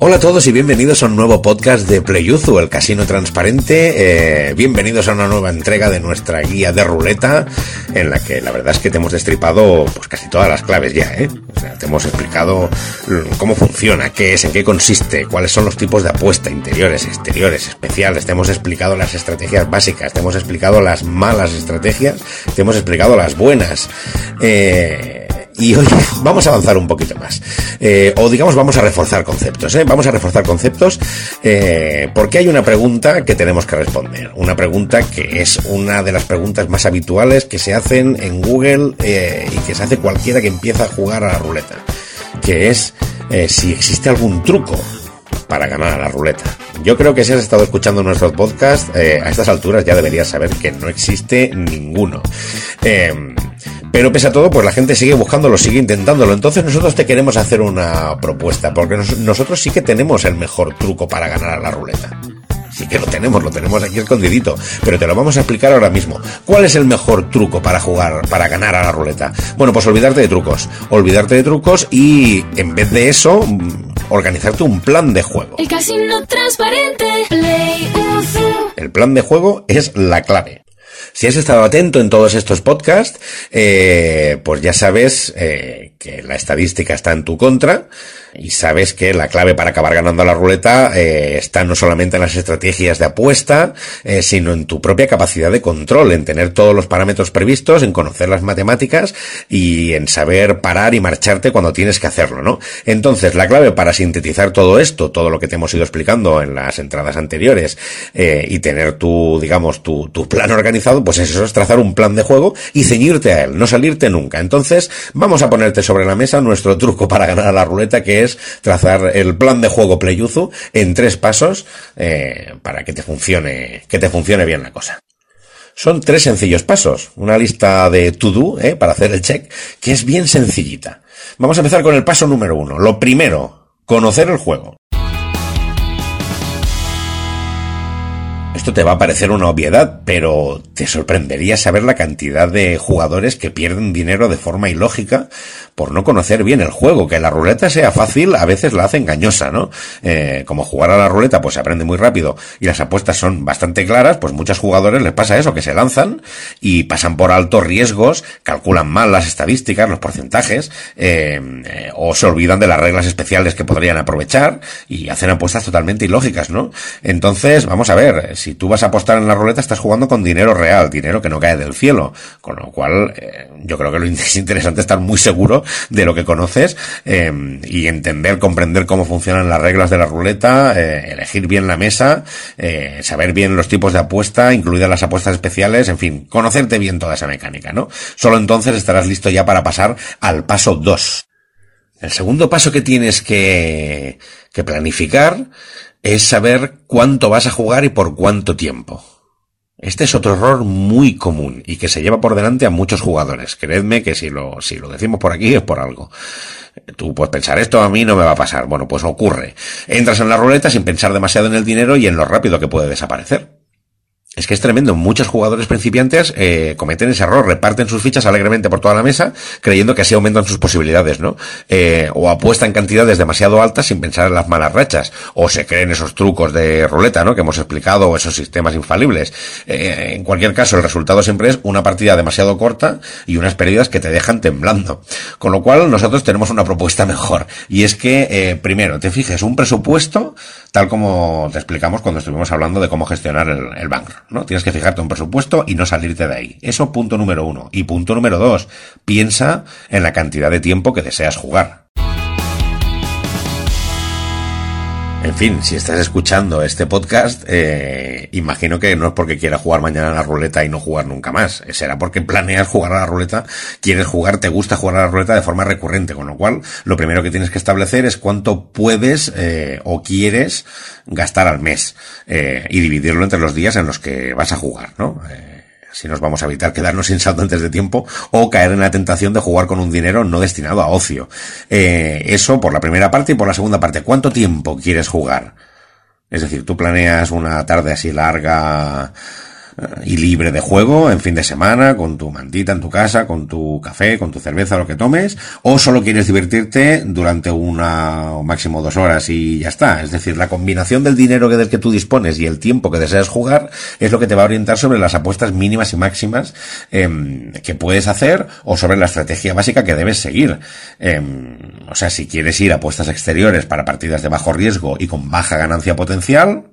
Hola a todos y bienvenidos a un nuevo podcast de Playuzu, el casino transparente. Eh, bienvenidos a una nueva entrega de nuestra guía de ruleta, en la que la verdad es que te hemos destripado pues casi todas las claves ya, ¿eh? O sea, te hemos explicado cómo funciona, qué es, en qué consiste, cuáles son los tipos de apuesta, interiores, exteriores, especiales. Te hemos explicado las estrategias básicas, te hemos explicado las malas estrategias, te hemos explicado las buenas. Eh, y hoy vamos a avanzar un poquito más. Eh, o digamos, vamos a reforzar conceptos. ¿eh? Vamos a reforzar conceptos eh, porque hay una pregunta que tenemos que responder. Una pregunta que es una de las preguntas más habituales que se hacen en Google y que se hace cualquiera que empieza a jugar a la ruleta. Que es si existe algún truco para ganar a la ruleta. Yo creo que si has estado escuchando nuestros podcasts, a estas alturas ya deberías saber que no existe ninguno. Pero pese a todo, pues la gente sigue buscándolo, sigue intentándolo. Entonces nosotros te queremos hacer una propuesta, porque nosotros sí que tenemos el mejor truco para ganar a la ruleta. Sí que lo tenemos, lo tenemos aquí escondidito, pero te lo vamos a explicar ahora mismo. ¿Cuál es el mejor truco para jugar, para ganar a la ruleta? Bueno, pues olvidarte de trucos, olvidarte de trucos y en vez de eso, mm, organizarte un plan de juego. El casino transparente, El plan de juego es la clave. Si has estado atento en todos estos podcasts, eh, pues ya sabes eh, que la estadística está en tu contra y sabes que la clave para acabar ganando la ruleta eh, está no solamente en las estrategias de apuesta, eh, sino en tu propia capacidad de control, en tener todos los parámetros previstos, en conocer las matemáticas y en saber parar y marcharte cuando tienes que hacerlo, ¿no? Entonces, la clave para sintetizar todo esto, todo lo que te hemos ido explicando en las entradas anteriores eh, y tener tu, digamos, tu, tu plan organizado, pues eso es trazar un plan de juego y ceñirte a él, no salirte nunca. Entonces, vamos a ponerte sobre la mesa nuestro truco para ganar a la ruleta, que es trazar el plan de juego Playuzu en tres pasos eh, para que te funcione, que te funcione bien la cosa. Son tres sencillos pasos, una lista de to-do eh, para hacer el check, que es bien sencillita. Vamos a empezar con el paso número uno. Lo primero, conocer el juego. Esto te va a parecer una obviedad, pero te sorprendería saber la cantidad de jugadores que pierden dinero de forma ilógica por no conocer bien el juego. Que la ruleta sea fácil a veces la hace engañosa, ¿no? Eh, como jugar a la ruleta pues se aprende muy rápido y las apuestas son bastante claras, pues muchos jugadores les pasa eso, que se lanzan y pasan por altos riesgos, calculan mal las estadísticas, los porcentajes, eh, eh, o se olvidan de las reglas especiales que podrían aprovechar y hacen apuestas totalmente ilógicas, ¿no? Entonces, vamos a ver, si tú vas a apostar en la ruleta estás jugando con dinero real, dinero que no cae del cielo, con lo cual yo creo que lo es interesante estar muy seguro de lo que conoces eh, y entender, comprender cómo funcionan las reglas de la ruleta, eh, elegir bien la mesa, eh, saber bien los tipos de apuesta, incluidas las apuestas especiales, en fin, conocerte bien toda esa mecánica, ¿no? Solo entonces estarás listo ya para pasar al paso 2. El segundo paso que tienes que, que planificar es saber cuánto vas a jugar y por cuánto tiempo. Este es otro error muy común y que se lleva por delante a muchos jugadores. Creedme que si lo, si lo decimos por aquí es por algo. Tú puedes pensar, esto a mí no me va a pasar. Bueno, pues ocurre. Entras en la ruleta sin pensar demasiado en el dinero y en lo rápido que puede desaparecer. Es que es tremendo. Muchos jugadores principiantes eh, cometen ese error, reparten sus fichas alegremente por toda la mesa, creyendo que así aumentan sus posibilidades, ¿no? Eh, o apuestan cantidades demasiado altas sin pensar en las malas rachas, o se creen esos trucos de ruleta, ¿no? Que hemos explicado, o esos sistemas infalibles. Eh, en cualquier caso, el resultado siempre es una partida demasiado corta y unas pérdidas que te dejan temblando. Con lo cual, nosotros tenemos una propuesta mejor, y es que, eh, primero, te fijes un presupuesto, tal como te explicamos cuando estuvimos hablando de cómo gestionar el, el banco. ¿No? Tienes que fijarte un presupuesto y no salirte de ahí. Eso punto número uno. Y punto número dos, piensa en la cantidad de tiempo que deseas jugar. En fin, si estás escuchando este podcast, eh, imagino que no es porque quieras jugar mañana a la ruleta y no jugar nunca más. Será porque planeas jugar a la ruleta, quieres jugar, te gusta jugar a la ruleta de forma recurrente. Con lo cual, lo primero que tienes que establecer es cuánto puedes eh, o quieres gastar al mes eh, y dividirlo entre los días en los que vas a jugar, ¿no? Si nos vamos a evitar quedarnos sin saldo antes de tiempo o caer en la tentación de jugar con un dinero no destinado a ocio. Eh, eso por la primera parte y por la segunda parte. ¿Cuánto tiempo quieres jugar? Es decir, tú planeas una tarde así larga y libre de juego en fin de semana, con tu mantita en tu casa, con tu café, con tu cerveza, lo que tomes, o solo quieres divertirte durante una o máximo dos horas y ya está. Es decir, la combinación del dinero del que tú dispones y el tiempo que deseas jugar es lo que te va a orientar sobre las apuestas mínimas y máximas em, que puedes hacer o sobre la estrategia básica que debes seguir. Em, o sea, si quieres ir a apuestas exteriores para partidas de bajo riesgo y con baja ganancia potencial,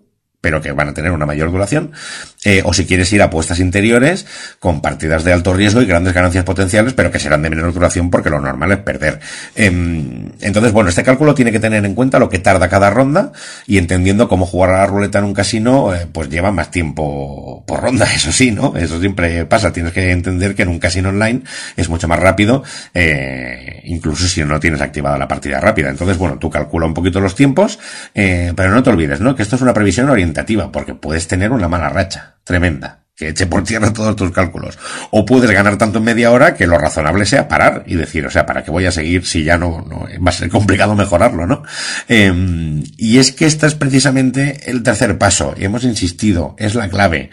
pero que van a tener una mayor duración, eh, o si quieres ir a apuestas interiores con partidas de alto riesgo y grandes ganancias potenciales, pero que serán de menor duración porque lo normal es perder. Em, entonces, bueno, este cálculo tiene que tener en cuenta lo que tarda cada ronda y entendiendo cómo jugar a la ruleta en un casino, eh, pues lleva más tiempo por ronda, eso sí, ¿no? Eso siempre pasa. Tienes que entender que en un casino online es mucho más rápido, eh, incluso si no tienes activada la partida rápida. Entonces, bueno, tú calcula un poquito los tiempos, pero no te olvides, ¿no? Que esto es una previsión porque puedes tener una mala racha tremenda que eche por tierra todos tus cálculos. O puedes ganar tanto en media hora que lo razonable sea parar y decir, o sea, ¿para qué voy a seguir si ya no, no va a ser complicado mejorarlo, no? Em, y es que este es precisamente el tercer paso, y hemos insistido, es la clave.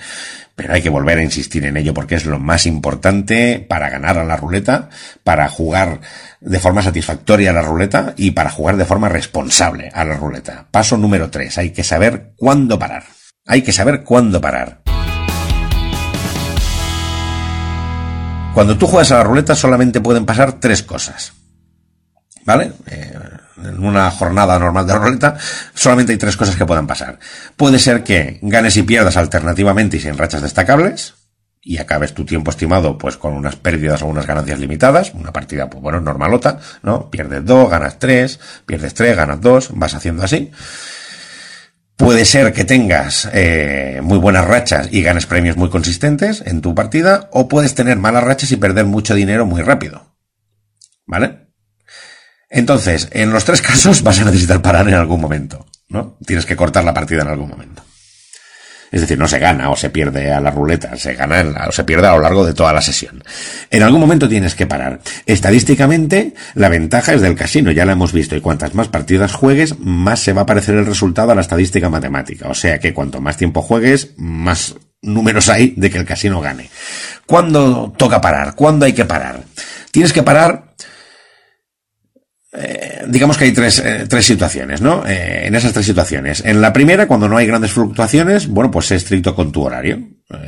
Pero hay que volver a insistir en ello porque es lo más importante para ganar a la ruleta, para jugar de forma satisfactoria a la ruleta y para jugar de forma responsable a la ruleta. Paso número tres, hay que saber cuándo parar. Hay que saber cuándo parar. Cuando tú juegas a la ruleta solamente pueden pasar tres cosas. ¿Vale? Eh, en una jornada normal de ruleta solamente hay tres cosas que puedan pasar. Puede ser que ganes y pierdas alternativamente y sin rachas destacables y acabes tu tiempo estimado pues con unas pérdidas o unas ganancias limitadas, una partida pues bueno, normalota, ¿no? Pierdes dos, ganas tres, pierdes tres, ganas dos, vas haciendo así. Puede ser que tengas eh, muy buenas rachas y ganes premios muy consistentes en tu partida, o puedes tener malas rachas y perder mucho dinero muy rápido. ¿Vale? Entonces, en los tres casos vas a necesitar parar en algún momento, ¿no? Tienes que cortar la partida en algún momento. Es decir, no se gana o se pierde a la ruleta, se gana o se pierde a lo largo de toda la sesión. En algún momento tienes que parar. Estadísticamente, la ventaja es del casino, ya la hemos visto, y cuantas más partidas juegues, más se va a parecer el resultado a la estadística matemática. O sea que cuanto más tiempo juegues, más números hay de que el casino gane. ¿Cuándo toca parar? ¿Cuándo hay que parar? Tienes que parar eh, digamos que hay tres, eh, tres situaciones, ¿no? Eh, en esas tres situaciones. En la primera, cuando no hay grandes fluctuaciones, bueno, pues sé estricto con tu horario.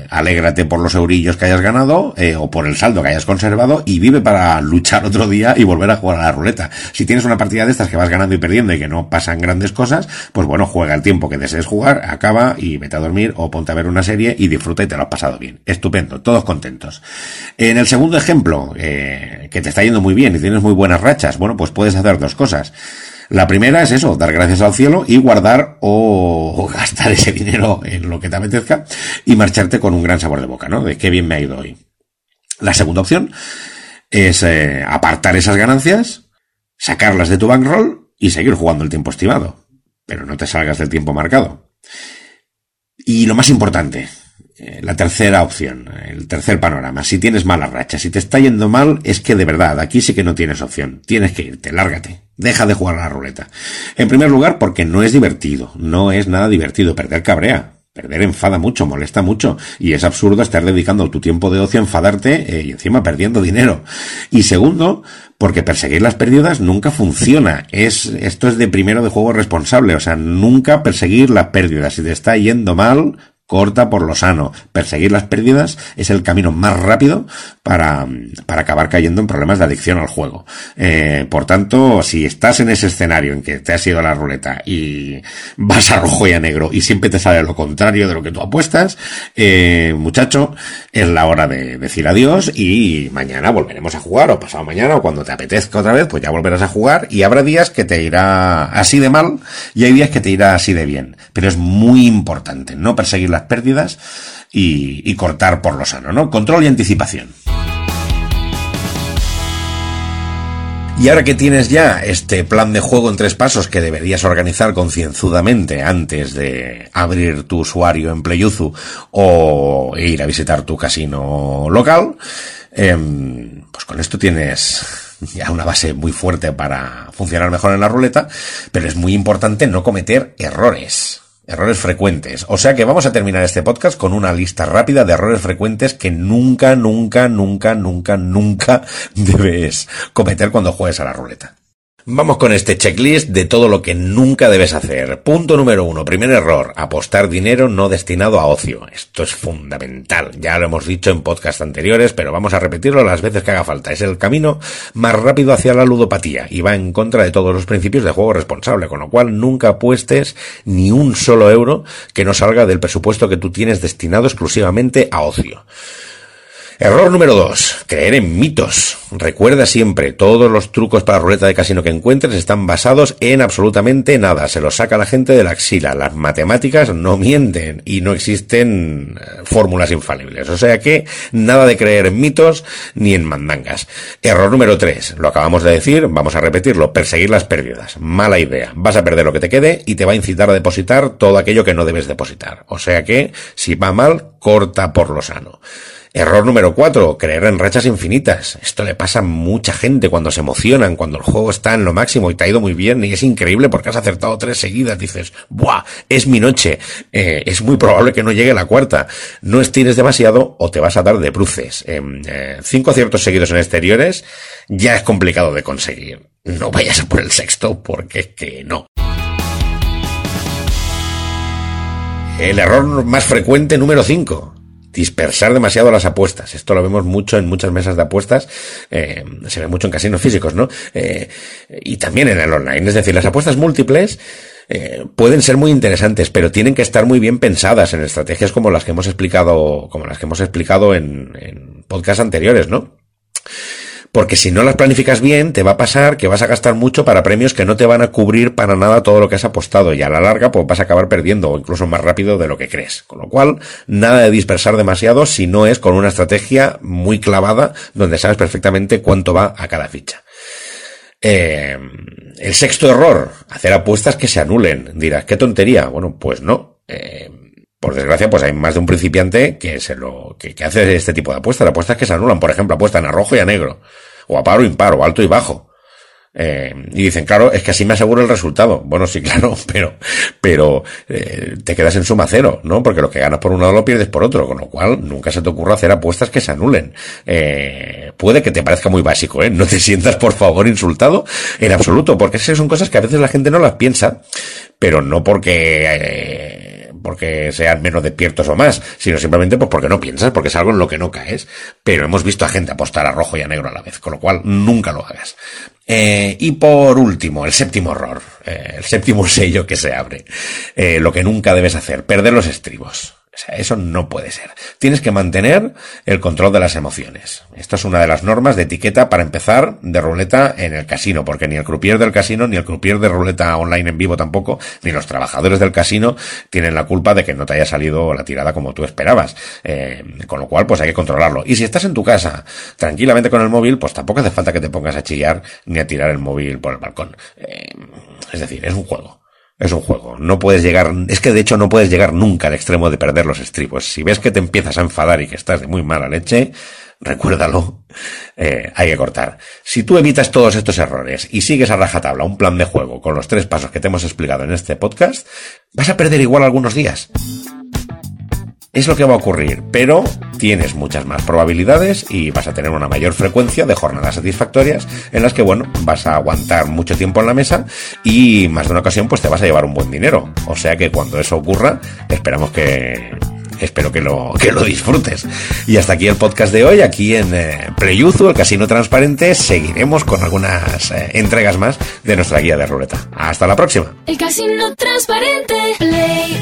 Alégrate por los eurillos que hayas ganado o por el saldo que hayas conservado y vive para luchar otro día y volver a jugar a la ruleta. Si tienes una partida de estas que vas ganando y perdiendo y que no pasan grandes cosas, pues bueno, juega el tiempo que desees jugar, acaba y vete a dormir o ponte a ver una serie y disfruta y te lo has pasado bien. Estupendo, todos contentos. En el segundo ejemplo, eh, que te está yendo muy bien y tienes muy buenas rachas, bueno, pues puedes hacer dos cosas. La primera es eso, dar gracias al cielo y guardar o gastar ese dinero en lo que te apetezca y marcharte con un gran sabor de boca, ¿no? De qué bien me ha ido hoy. La segunda opción es eh, apartar esas ganancias, sacarlas de tu bankroll y seguir jugando el tiempo estimado. Pero no te salgas del tiempo marcado. Y lo más importante, eh, la tercera opción, el tercer panorama. Si tienes mala racha, si te está yendo mal, es que de verdad, aquí sí que no tienes opción. Tienes que irte, lárgate. Deja de jugar a la ruleta. En primer lugar, porque no es divertido. No es nada divertido. Perder cabrea. Perder enfada mucho, molesta mucho. Y es absurdo estar dedicando tu tiempo de ocio a enfadarte eh, y encima perdiendo dinero. Y segundo, porque perseguir las pérdidas nunca funciona. Es, esto es de primero de juego responsable. O sea, nunca perseguir las pérdidas. Si te está yendo mal, corta por lo sano. Perseguir las pérdidas es el camino más rápido para, para acabar cayendo en problemas de adicción al juego. Eh, por tanto, si estás en ese escenario en que te has ido a la ruleta y vas a rojo y a negro y siempre te sale lo contrario de lo que tú apuestas, eh, muchacho, es la hora de decir adiós y mañana volveremos a jugar o pasado mañana o cuando te apetezca otra vez, pues ya volverás a jugar y habrá días que te irá así de mal y hay días que te irá así de bien. Pero es muy importante no perseguir las pérdidas y, cortar por lo sano, ¿no? Control y anticipación. Y ahora que tienes ya este plan de juego en tres pasos que deberías organizar concienzudamente antes de abrir tu usuario en Playuzu o ir a visitar tu casino local, eh, pues con esto tienes ya una base muy fuerte para funcionar mejor en la ruleta, pero es muy importante no cometer errores. Errores frecuentes. O sea que vamos a terminar este podcast con una lista rápida de errores frecuentes que nunca, nunca, nunca, nunca, nunca debes cometer cuando juegues a la ruleta. Vamos con este checklist de todo lo que nunca debes hacer. Punto número uno, primer error, apostar dinero no destinado a ocio. Esto es fundamental. Ya lo hemos dicho en podcasts anteriores, pero vamos a repetirlo las veces que haga falta. Es el camino más rápido hacia la ludopatía y va en contra de todos los principios de juego responsable, con lo cual nunca apuestes ni un solo euro que no salga del presupuesto que tú tienes destinado exclusivamente a ocio. Error número dos, creer en mitos. Recuerda siempre, todos los trucos para ruleta de casino que encuentres están basados en absolutamente nada. Se los saca la gente de la axila. Las matemáticas no mienten y no existen eh, fórmulas infalibles. O sea que nada de creer en mitos ni en mandangas. Error número tres, lo acabamos de decir, vamos a repetirlo, perseguir las pérdidas. Mala idea. Vas a perder lo que te quede y te va a incitar a depositar todo aquello que no debes depositar. O sea que, si va mal, corta por lo sano. Error número cuatro, creer en rachas infinitas. Esto le pasa a mucha gente cuando se emocionan, cuando el juego está en lo máximo y te ha ido muy bien y es increíble porque has acertado tres seguidas. Dices, ¡buah! Es mi noche. Eh, es muy probable que no llegue la cuarta. No estires demasiado o te vas a dar de bruces. Em, eh, cinco aciertos seguidos en exteriores ya es complicado de conseguir. No vayas a por el sexto porque es que no. El error más frecuente número 5 dispersar demasiado las apuestas. Esto lo vemos mucho en muchas mesas de apuestas, eh, se ve mucho en casinos físicos, ¿no? Eh, y también en el online. Es decir, las apuestas múltiples eh, pueden ser muy interesantes, pero tienen que estar muy bien pensadas en estrategias como las que hemos explicado, como las que hemos explicado en, en podcasts anteriores, ¿no? Porque si no las planificas bien, te va a pasar que vas a gastar mucho para premios que no te van a cubrir para nada todo lo que has apostado y a la larga pues vas a acabar perdiendo o incluso más rápido de lo que crees. Con lo cual, nada de dispersar demasiado si no es con una estrategia muy clavada donde sabes perfectamente cuánto va a cada ficha. Eh, el sexto error, hacer apuestas que se anulen. Dirás, qué tontería. Bueno, pues no. Eh, por desgracia, pues hay más de un principiante que se lo, que, hace este tipo de apuestas, apuestas que se anulan. Por ejemplo, apuestan a rojo y a negro o a paro o impar, o alto y bajo. Eh, y dicen, claro, es que así me aseguro el resultado. Bueno, sí, claro, pero, pero eh, te quedas en suma cero, ¿no? Porque lo que ganas por un lado lo pierdes por otro, con lo cual nunca se te ocurra hacer apuestas que se anulen. Eh, puede que te parezca muy básico, ¿eh? No te sientas, por favor, insultado en absoluto, porque esas son cosas que a veces la gente no las piensa, pero no porque eh, porque sean menos despiertos o más, sino simplemente pues porque no piensas, porque es algo en lo que no caes. Pero hemos visto a gente apostar a rojo y a negro a la vez, con lo cual nunca lo hagas. Eh, y por último, el séptimo error, eh, el séptimo sello que se abre, eh, lo que nunca debes hacer, perder los estribos. O sea, eso no puede ser. Tienes que mantener el control de las emociones. Esta es una de las normas de etiqueta para empezar de ruleta en el casino, porque ni el croupier del casino, ni el croupier de ruleta online en vivo tampoco, ni los trabajadores del casino tienen la culpa de que no te haya salido la tirada como tú esperabas. Eh, con lo cual, pues hay que controlarlo. Y si estás en tu casa, tranquilamente con el móvil, pues tampoco hace falta que te pongas a chillar ni a tirar el móvil por el balcón. Eh, es decir, es un juego. Es un juego. No puedes llegar, es que de hecho no puedes llegar nunca al extremo de perder los estribos. Si ves que te empiezas a enfadar y que estás de muy mala leche, recuérdalo, eh, hay que cortar. Si tú evitas todos estos errores y sigues a rajatabla un plan de juego con los tres pasos que te hemos explicado en este podcast, vas a perder igual algunos días es lo que va a ocurrir, pero tienes muchas más probabilidades y vas a tener una mayor frecuencia de jornadas satisfactorias en las que, bueno, vas a aguantar mucho tiempo en la mesa y más de una ocasión pues te vas a llevar un buen dinero. O sea que cuando eso ocurra, esperamos que espero que lo, que lo disfrutes. Y hasta aquí el podcast de hoy, aquí en eh, Playuzu, el Casino Transparente. Seguiremos con algunas eh, entregas más de nuestra guía de ruleta. Hasta la próxima. El Casino Transparente, Play